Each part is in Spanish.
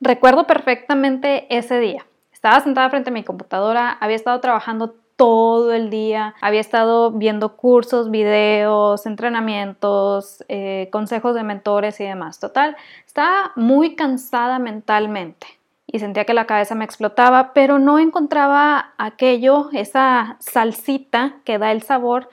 Recuerdo perfectamente ese día. Estaba sentada frente a mi computadora, había estado trabajando todo el día, había estado viendo cursos, videos, entrenamientos, eh, consejos de mentores y demás. Total, estaba muy cansada mentalmente y sentía que la cabeza me explotaba, pero no encontraba aquello, esa salsita que da el sabor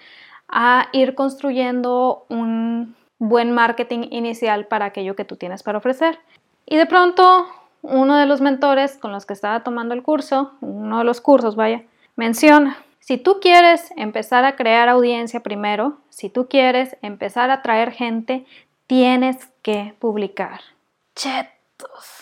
a ir construyendo un buen marketing inicial para aquello que tú tienes para ofrecer. Y de pronto uno de los mentores con los que estaba tomando el curso, uno de los cursos, vaya, menciona, si tú quieres empezar a crear audiencia primero, si tú quieres empezar a traer gente, tienes que publicar. Chetos.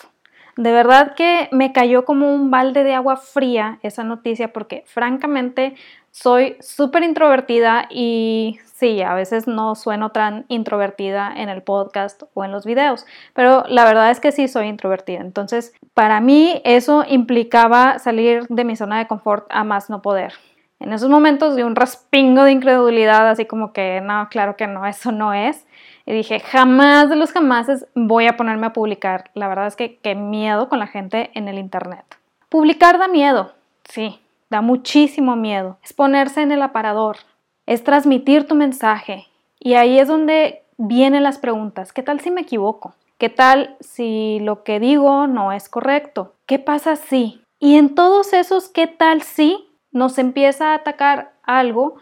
De verdad que me cayó como un balde de agua fría esa noticia porque francamente soy súper introvertida y sí, a veces no sueno tan introvertida en el podcast o en los videos, pero la verdad es que sí soy introvertida. Entonces, para mí eso implicaba salir de mi zona de confort a más no poder. En esos momentos de un raspingo de incredulidad, así como que no, claro que no, eso no es. Y dije, jamás de los jamases voy a ponerme a publicar. La verdad es que qué miedo con la gente en el Internet. Publicar da miedo, sí, da muchísimo miedo. Es ponerse en el aparador, es transmitir tu mensaje. Y ahí es donde vienen las preguntas. ¿Qué tal si me equivoco? ¿Qué tal si lo que digo no es correcto? ¿Qué pasa si? Y en todos esos ¿qué tal si? nos empieza a atacar algo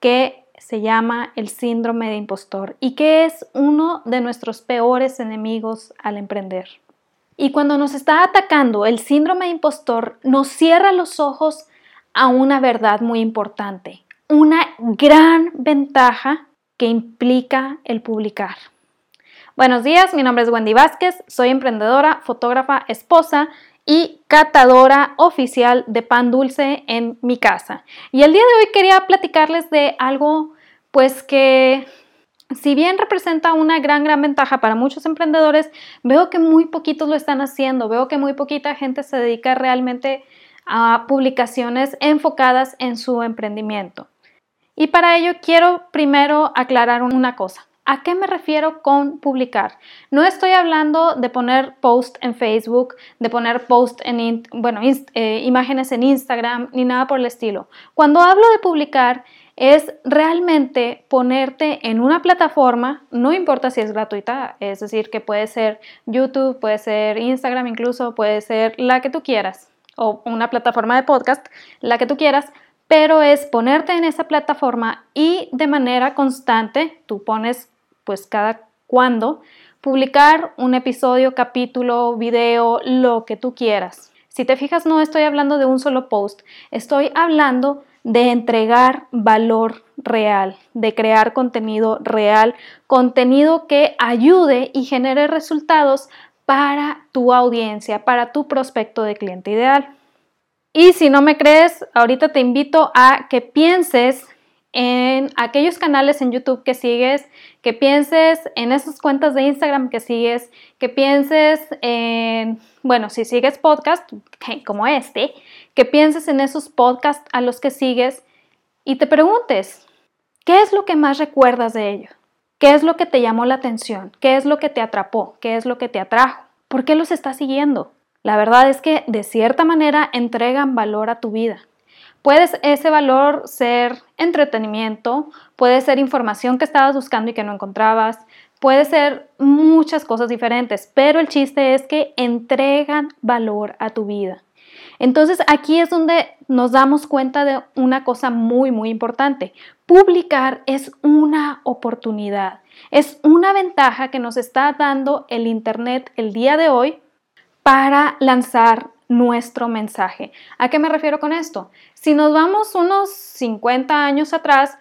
que se llama el síndrome de impostor y que es uno de nuestros peores enemigos al emprender. Y cuando nos está atacando el síndrome de impostor, nos cierra los ojos a una verdad muy importante una gran ventaja que implica el publicar. Buenos días, mi nombre es Wendy Vázquez, soy emprendedora, fotógrafa, esposa y catadora oficial de pan dulce en mi casa. Y el día de hoy quería platicarles de algo pues que si bien representa una gran, gran ventaja para muchos emprendedores, veo que muy poquitos lo están haciendo, veo que muy poquita gente se dedica realmente a publicaciones enfocadas en su emprendimiento. Y para ello quiero primero aclarar una cosa. ¿A qué me refiero con publicar? No estoy hablando de poner post en Facebook, de poner post en, bueno, eh, imágenes en Instagram, ni nada por el estilo. Cuando hablo de publicar, es realmente ponerte en una plataforma, no importa si es gratuita, es decir, que puede ser YouTube, puede ser Instagram incluso, puede ser la que tú quieras, o una plataforma de podcast, la que tú quieras, pero es ponerte en esa plataforma y de manera constante, tú pones pues cada cuando, publicar un episodio, capítulo, video, lo que tú quieras. Si te fijas, no estoy hablando de un solo post, estoy hablando de entregar valor real, de crear contenido real, contenido que ayude y genere resultados para tu audiencia, para tu prospecto de cliente ideal. Y si no me crees, ahorita te invito a que pienses en aquellos canales en YouTube que sigues, que pienses en esas cuentas de Instagram que sigues, que pienses en, bueno, si sigues podcast como este, que pienses en esos podcasts a los que sigues y te preguntes, ¿qué es lo que más recuerdas de ellos? ¿Qué es lo que te llamó la atención? ¿Qué es lo que te atrapó? ¿Qué es lo que te atrajo? ¿Por qué los estás siguiendo? La verdad es que de cierta manera entregan valor a tu vida. Puedes ese valor ser entretenimiento, puede ser información que estabas buscando y que no encontrabas, puede ser muchas cosas diferentes, pero el chiste es que entregan valor a tu vida. Entonces aquí es donde nos damos cuenta de una cosa muy, muy importante. Publicar es una oportunidad, es una ventaja que nos está dando el Internet el día de hoy para lanzar nuestro mensaje. ¿A qué me refiero con esto? Si nos vamos unos 50 años atrás,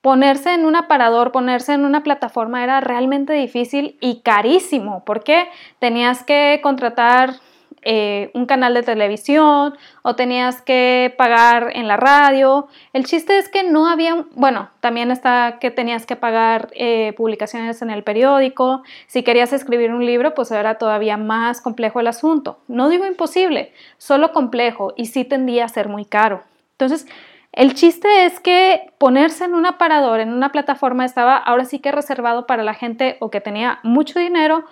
ponerse en un aparador, ponerse en una plataforma era realmente difícil y carísimo, porque tenías que contratar eh, un canal de televisión o tenías que pagar en la radio. El chiste es que no había, bueno, también está que tenías que pagar eh, publicaciones en el periódico. Si querías escribir un libro, pues era todavía más complejo el asunto. No digo imposible, solo complejo y sí tendía a ser muy caro. Entonces, el chiste es que ponerse en un aparador, en una plataforma, estaba ahora sí que reservado para la gente o que tenía mucho dinero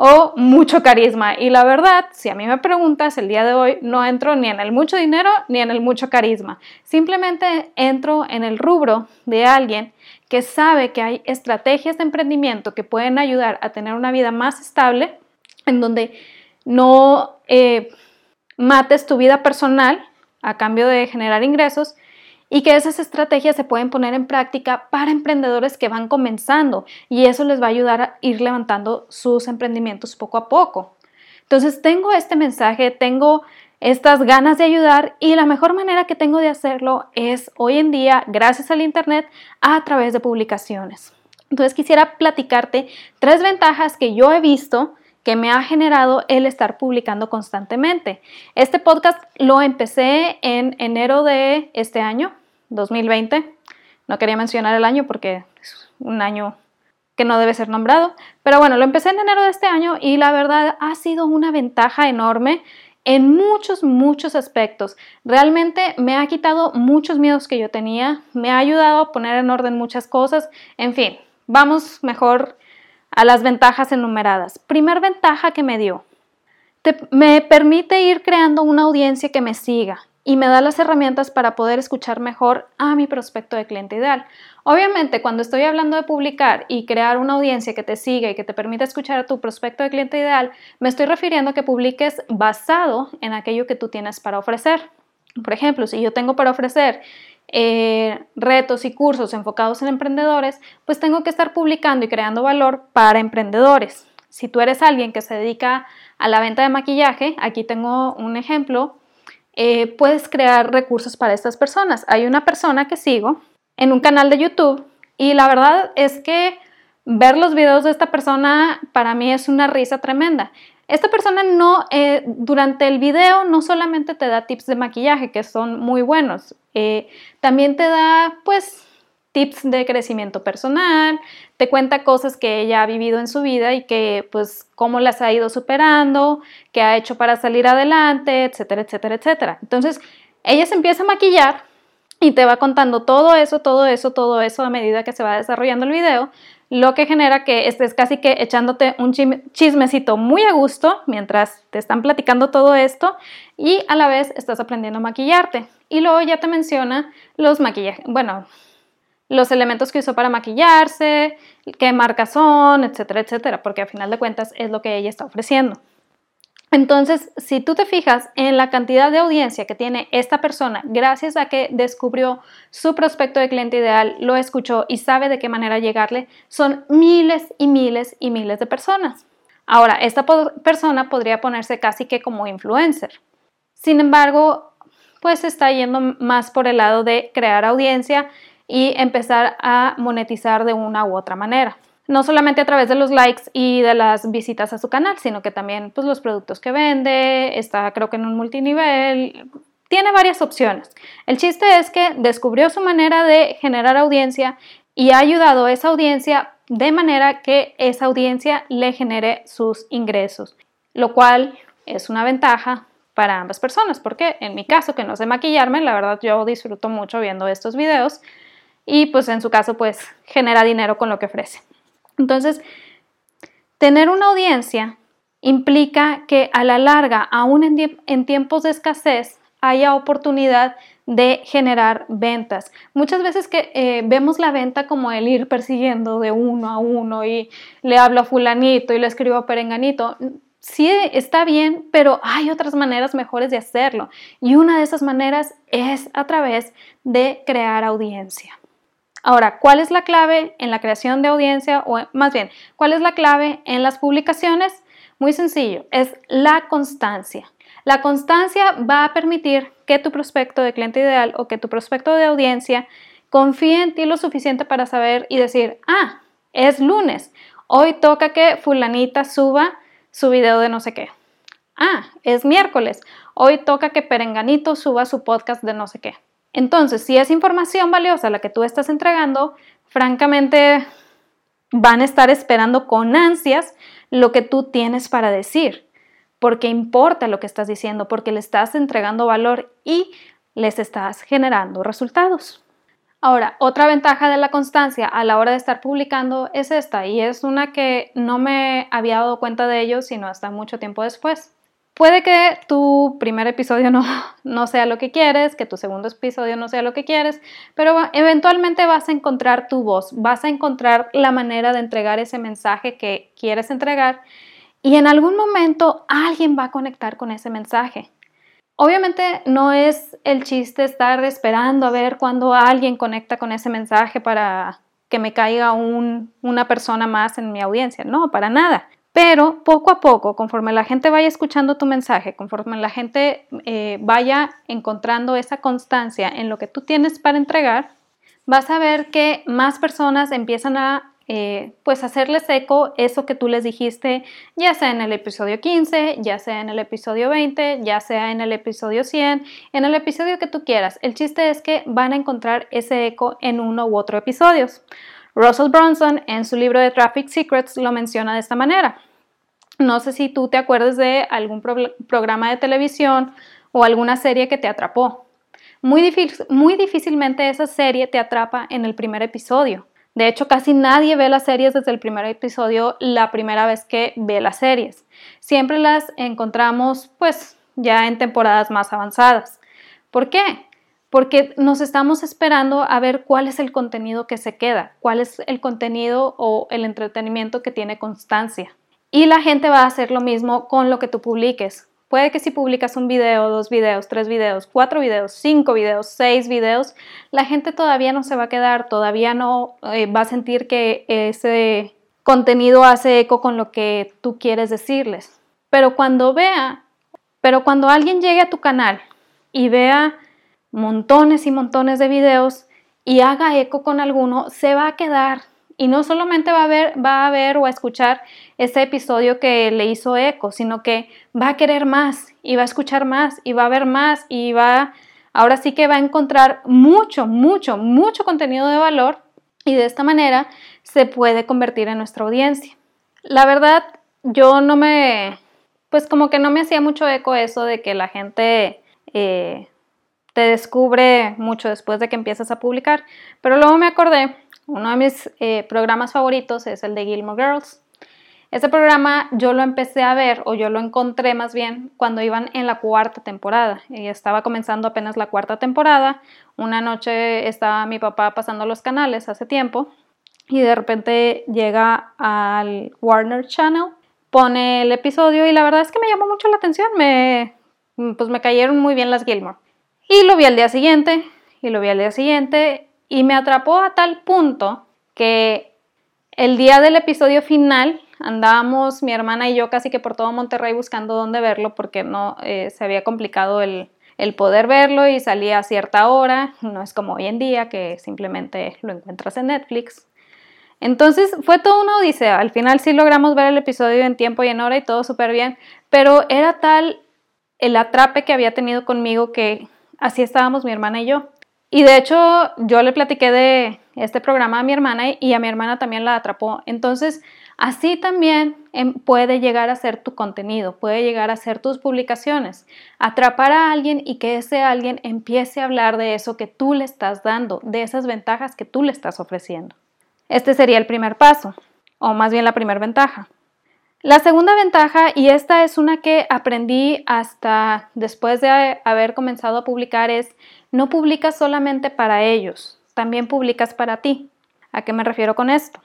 o mucho carisma. Y la verdad, si a mí me preguntas, el día de hoy no entro ni en el mucho dinero ni en el mucho carisma. Simplemente entro en el rubro de alguien que sabe que hay estrategias de emprendimiento que pueden ayudar a tener una vida más estable, en donde no eh, mates tu vida personal a cambio de generar ingresos y que esas estrategias se pueden poner en práctica para emprendedores que van comenzando y eso les va a ayudar a ir levantando sus emprendimientos poco a poco. Entonces tengo este mensaje, tengo estas ganas de ayudar y la mejor manera que tengo de hacerlo es hoy en día, gracias al Internet, a través de publicaciones. Entonces quisiera platicarte tres ventajas que yo he visto que me ha generado el estar publicando constantemente. Este podcast lo empecé en enero de este año, 2020. No quería mencionar el año porque es un año que no debe ser nombrado. Pero bueno, lo empecé en enero de este año y la verdad ha sido una ventaja enorme en muchos, muchos aspectos. Realmente me ha quitado muchos miedos que yo tenía, me ha ayudado a poner en orden muchas cosas. En fin, vamos mejor a las ventajas enumeradas. Primer ventaja que me dio, me permite ir creando una audiencia que me siga y me da las herramientas para poder escuchar mejor a mi prospecto de cliente ideal. Obviamente, cuando estoy hablando de publicar y crear una audiencia que te siga y que te permita escuchar a tu prospecto de cliente ideal, me estoy refiriendo a que publiques basado en aquello que tú tienes para ofrecer. Por ejemplo, si yo tengo para ofrecer eh, retos y cursos enfocados en emprendedores, pues tengo que estar publicando y creando valor para emprendedores. Si tú eres alguien que se dedica a la venta de maquillaje, aquí tengo un ejemplo eh, puedes crear recursos para estas personas. Hay una persona que sigo en un canal de YouTube y la verdad es que ver los videos de esta persona para mí es una risa tremenda. Esta persona no, eh, durante el video no solamente te da tips de maquillaje, que son muy buenos, eh, también te da pues tips de crecimiento personal, te cuenta cosas que ella ha vivido en su vida y que pues cómo las ha ido superando, qué ha hecho para salir adelante, etcétera, etcétera, etcétera. Entonces, ella se empieza a maquillar y te va contando todo eso, todo eso, todo eso a medida que se va desarrollando el video, lo que genera que estés casi que echándote un chismecito muy a gusto mientras te están platicando todo esto y a la vez estás aprendiendo a maquillarte. Y luego ya te menciona los maquillajes, bueno, los elementos que usó para maquillarse, qué marcas son, etcétera, etcétera, porque a final de cuentas es lo que ella está ofreciendo. Entonces, si tú te fijas en la cantidad de audiencia que tiene esta persona, gracias a que descubrió su prospecto de cliente ideal, lo escuchó y sabe de qué manera llegarle, son miles y miles y miles de personas. Ahora, esta persona podría ponerse casi que como influencer. Sin embargo, pues está yendo más por el lado de crear audiencia y empezar a monetizar de una u otra manera. No solamente a través de los likes y de las visitas a su canal, sino que también pues, los productos que vende, está creo que en un multinivel, tiene varias opciones. El chiste es que descubrió su manera de generar audiencia y ha ayudado a esa audiencia de manera que esa audiencia le genere sus ingresos, lo cual es una ventaja para ambas personas, porque en mi caso, que no sé maquillarme, la verdad yo disfruto mucho viendo estos videos y pues en su caso pues genera dinero con lo que ofrece. Entonces, tener una audiencia implica que a la larga, aún en, tiempos de escasez, haya oportunidad de generar ventas. Muchas veces que eh, vemos la venta como el ir persiguiendo de uno a uno y le hablo a fulanito y le escribo a perenganito. Sí está bien, pero hay otras maneras mejores de hacerlo. Y una de esas maneras es a través de crear audiencia. Ahora, ¿cuál es la clave en la creación de audiencia o más bien, cuál es la clave en las publicaciones? Muy sencillo, es la constancia. La constancia va a permitir que tu prospecto de cliente ideal o que tu prospecto de audiencia confíe en ti lo suficiente para saber y decir, ah, es lunes, hoy toca que fulanita suba su video de no sé qué. Ah, es miércoles, hoy toca que Perenganito suba su podcast de no sé qué. Entonces, si es información valiosa la que tú estás entregando, francamente van a estar esperando con ansias lo que tú tienes para decir, porque importa lo que estás diciendo, porque le estás entregando valor y les estás generando resultados. Ahora, otra ventaja de la constancia a la hora de estar publicando es esta, y es una que no me había dado cuenta de ello sino hasta mucho tiempo después. Puede que tu primer episodio no, no sea lo que quieres, que tu segundo episodio no sea lo que quieres, pero eventualmente vas a encontrar tu voz, vas a encontrar la manera de entregar ese mensaje que quieres entregar y en algún momento alguien va a conectar con ese mensaje. Obviamente no es el chiste estar esperando a ver cuándo alguien conecta con ese mensaje para que me caiga una persona más en mi audiencia. No, para nada. Pero poco a poco, conforme la gente vaya escuchando tu mensaje, conforme la gente eh, vaya encontrando esa constancia en lo que tú tienes para entregar, vas a ver que más personas empiezan a eh, pues hacerles eco eso que tú les dijiste, ya sea en el episodio 15, ya sea en el episodio 20, ya sea en el episodio 100, en el episodio que tú quieras. El chiste es que van a encontrar ese eco en uno u otro episodio. Russell Bronson en su libro de Traffic Secrets lo menciona de esta manera. No sé si tú te acuerdas de algún programa de televisión o alguna serie que te atrapó. Muy, muy difícilmente esa serie te atrapa en el primer episodio. De hecho, casi nadie ve las series desde el primer episodio la primera vez que ve las series. Siempre las encontramos pues ya en temporadas más avanzadas. ¿Por qué? Porque nos estamos esperando a ver cuál es el contenido que se queda, cuál es el contenido o el entretenimiento que tiene constancia. Y la gente va a hacer lo mismo con lo que tú publiques. Puede que si publicas un video, dos videos, tres videos, cuatro videos, cinco videos, seis videos, la gente todavía no se va a quedar, todavía no eh, va a sentir que ese contenido hace eco con lo que tú quieres decirles. Pero cuando vea, pero cuando alguien llegue a tu canal y vea montones y montones de videos y haga eco con alguno, se va a quedar y no solamente va a ver, va a ver o a escuchar ese episodio que le hizo eco, sino que va a querer más y va a escuchar más y va a ver más y va, ahora sí que va a encontrar mucho, mucho, mucho contenido de valor y de esta manera se puede convertir en nuestra audiencia. La verdad, yo no me, pues como que no me hacía mucho eco eso de que la gente eh, te descubre mucho después de que empiezas a publicar, pero luego me acordé uno de mis eh, programas favoritos es el de Gilmore Girls. Ese programa yo lo empecé a ver, o yo lo encontré más bien, cuando iban en la cuarta temporada. Y estaba comenzando apenas la cuarta temporada. Una noche estaba mi papá pasando los canales hace tiempo y de repente llega al Warner Channel, pone el episodio y la verdad es que me llamó mucho la atención. Me, pues me cayeron muy bien las Gilmore. Y lo vi al día siguiente, y lo vi al día siguiente, y me atrapó a tal punto que el día del episodio final andábamos mi hermana y yo casi que por todo Monterrey buscando dónde verlo porque no eh, se había complicado el, el poder verlo y salía a cierta hora, no es como hoy en día que simplemente lo encuentras en Netflix. Entonces fue toda una odisea, al final sí logramos ver el episodio en tiempo y en hora y todo súper bien, pero era tal el atrape que había tenido conmigo que así estábamos mi hermana y yo. Y de hecho, yo le platiqué de este programa a mi hermana y a mi hermana también la atrapó. Entonces, así también em, puede llegar a ser tu contenido, puede llegar a ser tus publicaciones. Atrapar a alguien y que ese alguien empiece a hablar de eso que tú le estás dando, de esas ventajas que tú le estás ofreciendo. Este sería el primer paso, o más bien la primera ventaja. La segunda ventaja, y esta es una que aprendí hasta después de haber comenzado a publicar, es no publicas solamente para ellos, también publicas para ti. ¿A qué me refiero con esto?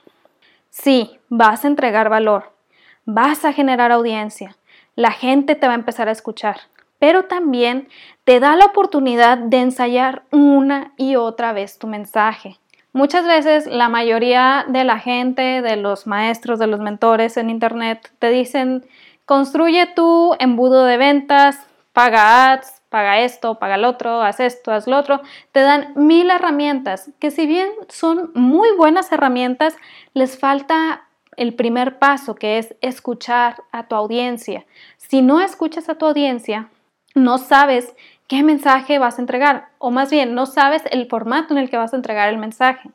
Sí, vas a entregar valor, vas a generar audiencia, la gente te va a empezar a escuchar, pero también te da la oportunidad de ensayar una y otra vez tu mensaje. Muchas veces la mayoría de la gente, de los maestros, de los mentores en Internet, te dicen, construye tu embudo de ventas, paga ads, paga esto, paga el otro, haz esto, haz lo otro. Te dan mil herramientas que si bien son muy buenas herramientas, les falta el primer paso que es escuchar a tu audiencia. Si no escuchas a tu audiencia, no sabes qué mensaje vas a entregar, o más bien no sabes el formato en el que vas a entregar el mensaje.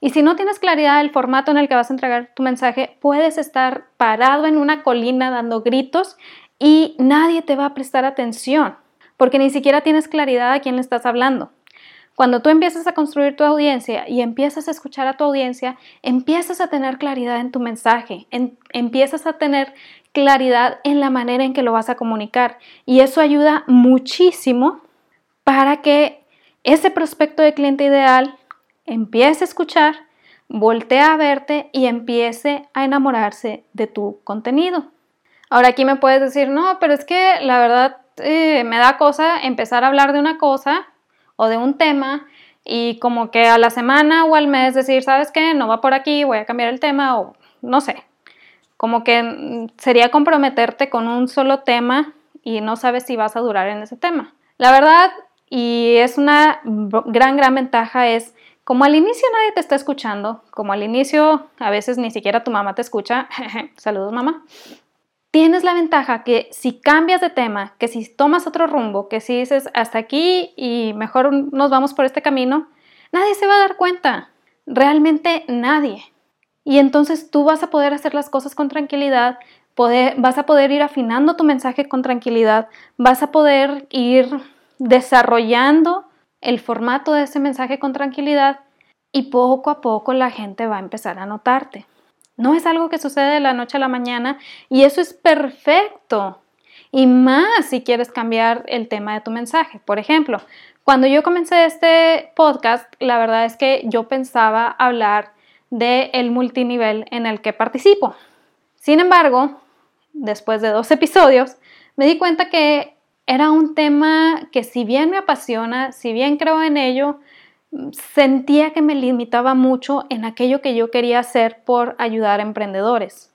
Y si no tienes claridad del formato en el que vas a entregar tu mensaje, puedes estar parado en una colina dando gritos y nadie te va a prestar atención, porque ni siquiera tienes claridad a quién le estás hablando. Cuando tú empiezas a construir tu audiencia y empiezas a escuchar a tu audiencia, empiezas a tener claridad en tu mensaje, empiezas a tener claridad en la manera en que lo vas a comunicar. Y eso ayuda muchísimo para que ese prospecto de cliente ideal empiece a escuchar, voltee a verte y empiece a enamorarse de tu contenido. Ahora aquí me puedes decir, no, pero es que la verdad eh, me da cosa empezar a hablar de una cosa o de un tema y como que a la semana o al mes decir, ¿sabes qué? No va por aquí, voy a cambiar el tema o no sé. Como que mm, sería comprometerte con un solo tema y no sabes si vas a durar en ese tema. La verdad, y es una gran, gran ventaja, es como al inicio nadie te está escuchando, como al inicio a veces ni siquiera tu mamá te escucha, saludos mamá, tienes la ventaja que si cambias de tema, que si tomas otro rumbo, que si dices hasta aquí y mejor nos vamos por este camino, nadie se va a dar cuenta, realmente nadie. Y entonces tú vas a poder hacer las cosas con tranquilidad, vas a poder ir afinando tu mensaje con tranquilidad, vas a poder ir desarrollando el formato de ese mensaje con tranquilidad y poco a poco la gente va a empezar a notarte. No es algo que sucede de la noche a la mañana y eso es perfecto. Y más si quieres cambiar el tema de tu mensaje. Por ejemplo, cuando yo comencé este podcast, la verdad es que yo pensaba hablar del el multinivel en el que participo. Sin embargo, después de dos episodios, me di cuenta que era un tema que si bien me apasiona, si bien creo en ello, sentía que me limitaba mucho en aquello que yo quería hacer por ayudar a emprendedores.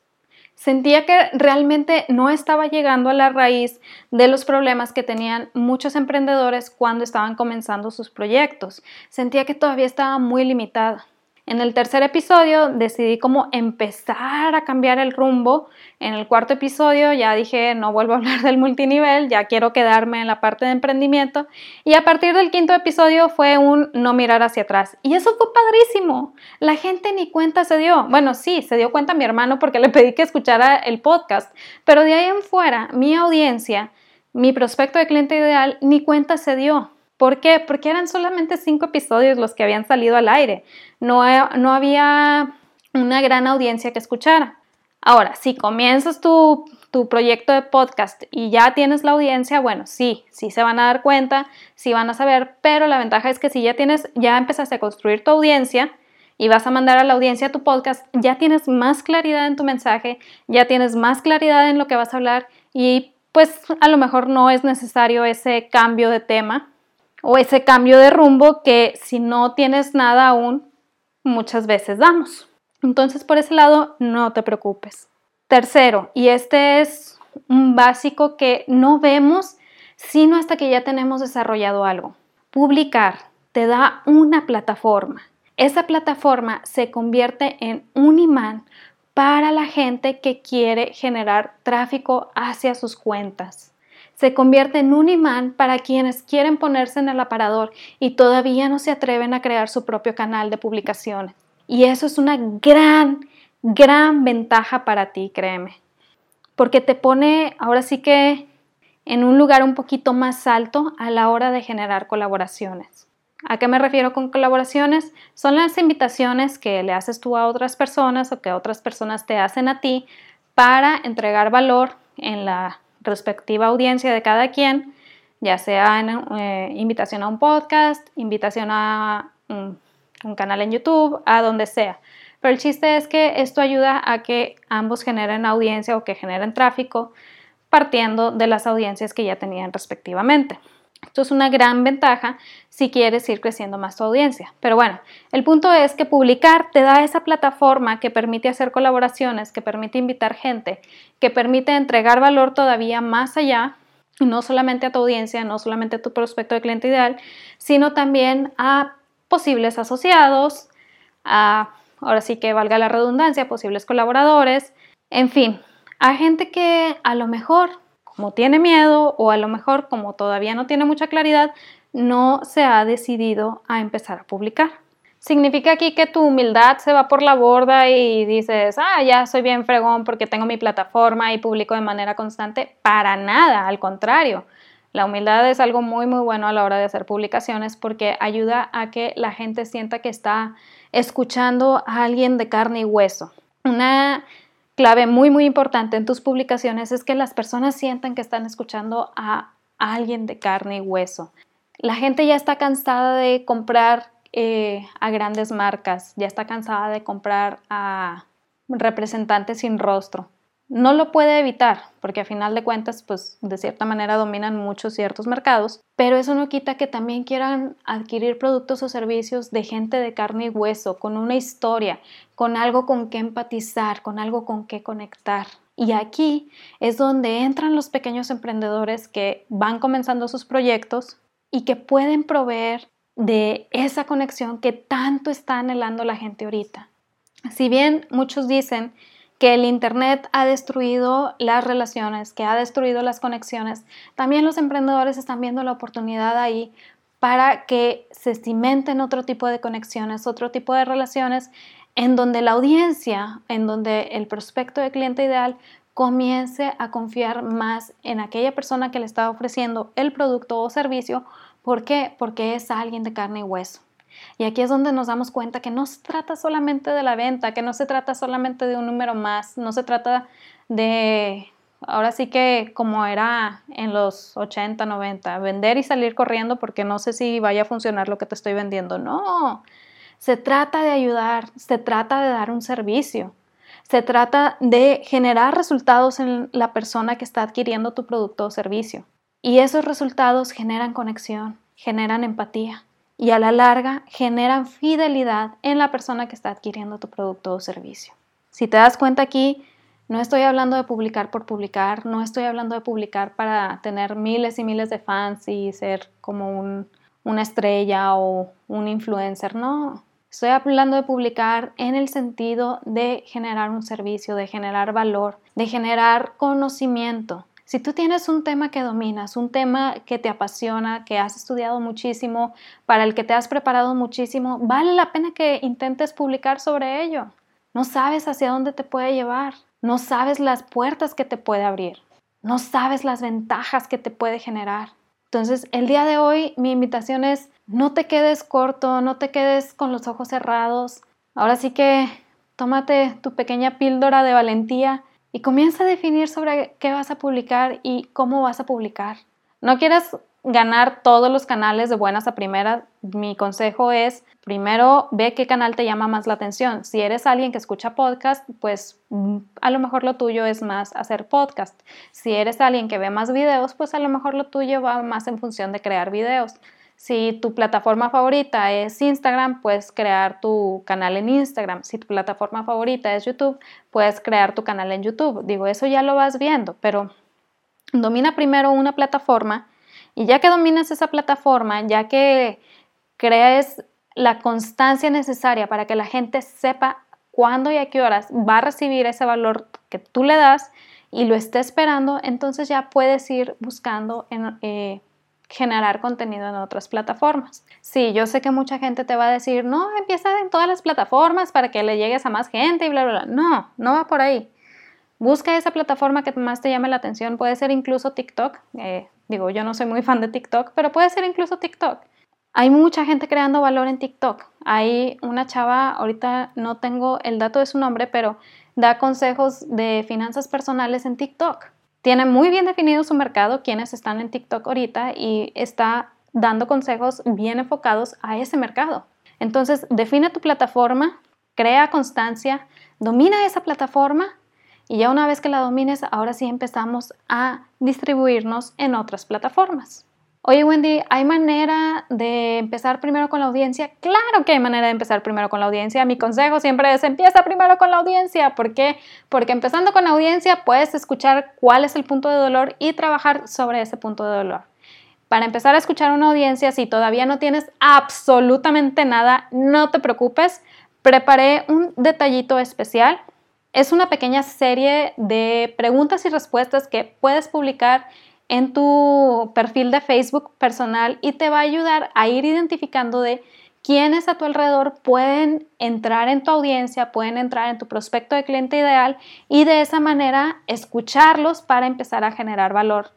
Sentía que realmente no estaba llegando a la raíz de los problemas que tenían muchos emprendedores cuando estaban comenzando sus proyectos. Sentía que todavía estaba muy limitada. En el tercer episodio decidí cómo empezar a cambiar el rumbo. En el cuarto episodio ya dije no vuelvo a hablar del multinivel, ya quiero quedarme en la parte de emprendimiento. Y a partir del quinto episodio fue un no mirar hacia atrás. Y eso fue padrísimo. La gente ni cuenta se dio. Bueno, sí, se dio cuenta mi hermano porque le pedí que escuchara el podcast. Pero de ahí en fuera, mi audiencia, mi prospecto de cliente ideal, ni cuenta se dio. ¿Por qué? Porque eran solamente cinco episodios los que habían salido al aire. No, no había una gran audiencia que escuchara. Ahora, si comienzas tu, tu, proyecto de podcast y ya tienes la audiencia, bueno, sí, sí se van a dar cuenta, sí van a saber, pero la ventaja es que si ya tienes, ya empezaste a construir tu audiencia y vas a mandar a la audiencia tu podcast, ya tienes más claridad en tu mensaje, ya tienes más claridad en lo que vas a hablar y pues a lo mejor no es necesario ese cambio de tema o ese cambio de rumbo que si no tienes nada aún, muchas veces damos. Entonces, por ese lado, no te preocupes. Tercero, y este es un básico que no vemos sino hasta que ya tenemos desarrollado algo. Publicar te da una plataforma. Esa plataforma se convierte en un imán para la gente que quiere generar tráfico hacia sus cuentas se convierte en un imán para quienes quieren ponerse en el aparador y todavía no se atreven a crear su propio canal de publicaciones. Y eso es una gran, gran ventaja para ti, créeme. Porque te pone ahora sí que en un lugar un poquito más alto a la hora de generar colaboraciones. ¿A qué me refiero con colaboraciones? Son las invitaciones que le haces tú a otras personas o que otras personas te hacen a ti para entregar valor en la respectiva audiencia de cada quien, ya sea en, eh, invitación a un podcast, invitación a un, un canal en YouTube, a donde sea. Pero el chiste es que esto ayuda a que ambos generen audiencia o que generen tráfico partiendo de las audiencias que ya tenían respectivamente. Esto es una gran ventaja si quieres ir creciendo más tu audiencia. Pero bueno, el punto es que publicar te da esa plataforma que permite hacer colaboraciones, que permite invitar gente, que permite entregar valor todavía más allá, no solamente a tu audiencia, no solamente a tu prospecto de cliente ideal, sino también a posibles asociados, a, ahora sí que valga la redundancia, posibles colaboradores, en fin, a gente que a lo mejor como tiene miedo o a lo mejor como todavía no tiene mucha claridad, no se ha decidido a empezar a publicar. Significa aquí que tu humildad se va por la borda y dices, ah, ya soy bien fregón porque tengo mi plataforma y publico de manera constante. Para nada, al contrario. La humildad es algo muy muy bueno a la hora de hacer publicaciones porque ayuda a que la gente sienta que está escuchando a alguien de carne y hueso. Una clave muy muy importante en tus publicaciones es que las personas sientan que están escuchando a alguien de carne y hueso. La gente ya está cansada de comprar eh, a grandes marcas, ya está cansada de comprar a representantes sin rostro. No lo puede evitar, porque a final de cuentas, pues de cierta manera dominan muchos ciertos mercados, pero eso no quita que también quieran adquirir productos o servicios de gente de carne y hueso, con una historia, con algo con que empatizar, con algo con que conectar. Y aquí es donde entran los pequeños emprendedores que van comenzando sus proyectos y que pueden proveer de esa conexión que tanto está anhelando la gente ahorita. Si bien muchos dicen que el Internet ha destruido las relaciones, que ha destruido las conexiones, también los emprendedores están viendo la oportunidad ahí para que se cimenten otro tipo de conexiones, otro tipo de relaciones, en donde la audiencia, en donde el prospecto de cliente ideal comience a confiar más en aquella persona que le está ofreciendo el producto o servicio. ¿Por qué? Porque es alguien de carne y hueso. Y aquí es donde nos damos cuenta que no se trata solamente de la venta, que no se trata solamente de un número más, no se trata de, ahora sí que como era en los 80, 90, vender y salir corriendo porque no sé si vaya a funcionar lo que te estoy vendiendo. No, se trata de ayudar, se trata de dar un servicio. Se trata de generar resultados en la persona que está adquiriendo tu producto o servicio. Y esos resultados generan conexión, generan empatía y a la larga generan fidelidad en la persona que está adquiriendo tu producto o servicio. Si te das cuenta aquí, no estoy hablando de publicar por publicar, no estoy hablando de publicar para tener miles y miles de fans y ser como una estrella o un influencer, no. Estoy hablando de publicar en el sentido de generar un servicio, de generar valor, de generar conocimiento, si tú tienes un tema que dominas, un tema que te apasiona, que has estudiado muchísimo, para el que te has preparado muchísimo, vale la pena que intentes publicar sobre ello. No sabes hacia dónde te puede llevar, no sabes las puertas que te puede abrir, no sabes las ventajas que te puede generar. Entonces, el día de hoy mi invitación es no te quedes corto, no te quedes con los ojos cerrados. Ahora sí que tómate tu pequeña píldora de valentía y comienza a definir sobre qué vas a publicar y cómo vas a publicar. No quieres ganar todos los canales de buenas a primeras. Mi consejo es, primero ve qué canal te llama más la atención. Si eres alguien que escucha podcast, pues mm, a lo mejor lo tuyo es más hacer podcast. Si eres alguien que ve más videos, pues a lo mejor lo tuyo va más en función de crear videos. Si tu plataforma favorita es Instagram, puedes crear tu canal en Instagram. Si tu plataforma favorita es YouTube, puedes crear tu canal en YouTube. Digo, eso ya lo vas viendo, pero domina primero una plataforma y ya que dominas esa plataforma, ya que crees la constancia necesaria para que la gente sepa cuándo y a qué horas va a recibir ese valor que tú le das y lo esté esperando, entonces ya puedes ir buscando en, eh, generar contenido en otras plataformas. Sí, yo sé que mucha gente te va a decir, no, empieza en todas las plataformas para que le llegues a más gente y bla, bla, bla. No, no va por ahí. Busca esa plataforma que más te llame la atención. Puede ser incluso TikTok. Eh, digo, yo no soy muy fan de TikTok, pero puede ser incluso TikTok. Hay mucha gente creando valor en TikTok. Hay una chava, ahorita no tengo el dato de su nombre, pero da consejos de finanzas personales en TikTok tiene muy bien definido su mercado, quienes están en TikTok ahorita y está dando consejos bien enfocados a ese mercado. Entonces, define tu plataforma, crea constancia, domina esa plataforma y ya una vez que la domines, ahora sí empezamos a distribuirnos en otras plataformas. Oye Wendy, ¿hay manera de empezar primero con la audiencia? Claro que hay manera de empezar primero con la audiencia. Mi consejo siempre es empieza primero con la audiencia. ¿Por qué? Porque empezando con la audiencia puedes escuchar cuál es el punto de dolor y trabajar sobre ese punto de dolor. Para empezar a escuchar una audiencia, si todavía no tienes absolutamente nada, no te preocupes. Preparé un detallito especial. Es una pequeña serie de preguntas y respuestas que puedes publicar en tu perfil de Facebook personal y te va a ayudar a ir identificando de quiénes a tu alrededor pueden entrar en tu audiencia, pueden entrar en tu prospecto de cliente ideal y de esa manera escucharlos para empezar a generar valor.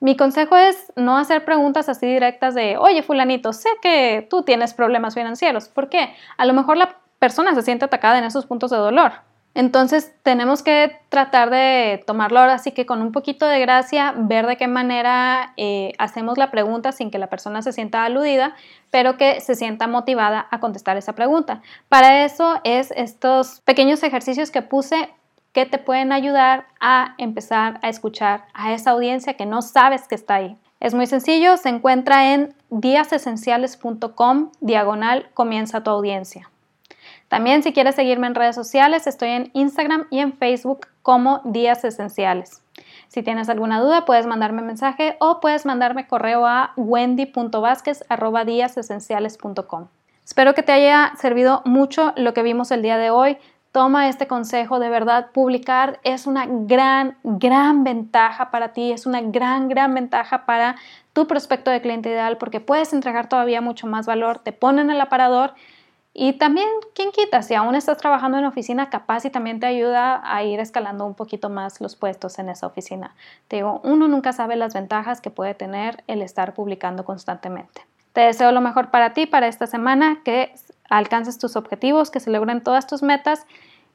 Mi consejo es no hacer preguntas así directas de, oye fulanito, sé que tú tienes problemas financieros. ¿Por qué? A lo mejor la persona se siente atacada en esos puntos de dolor. Entonces tenemos que tratar de tomarlo ahora sí que con un poquito de gracia, ver de qué manera eh, hacemos la pregunta sin que la persona se sienta aludida, pero que se sienta motivada a contestar esa pregunta. Para eso es estos pequeños ejercicios que puse que te pueden ayudar a empezar a escuchar a esa audiencia que no sabes que está ahí. Es muy sencillo, se encuentra en díasesenciales.com diagonal comienza tu audiencia. También si quieres seguirme en redes sociales, estoy en Instagram y en Facebook como Días Esenciales. Si tienes alguna duda, puedes mandarme mensaje o puedes mandarme correo a wendy.vásquez.com. Espero que te haya servido mucho lo que vimos el día de hoy. Toma este consejo, de verdad, publicar es una gran, gran ventaja para ti, es una gran, gran ventaja para tu prospecto de cliente ideal porque puedes entregar todavía mucho más valor, te ponen el aparador y también, ¿quién quita? Si aún estás trabajando en oficina, capaz y también te ayuda a ir escalando un poquito más los puestos en esa oficina. Te digo, uno nunca sabe las ventajas que puede tener el estar publicando constantemente. Te deseo lo mejor para ti, para esta semana, que alcances tus objetivos, que se logren todas tus metas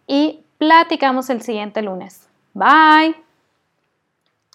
y platicamos el siguiente lunes. Bye.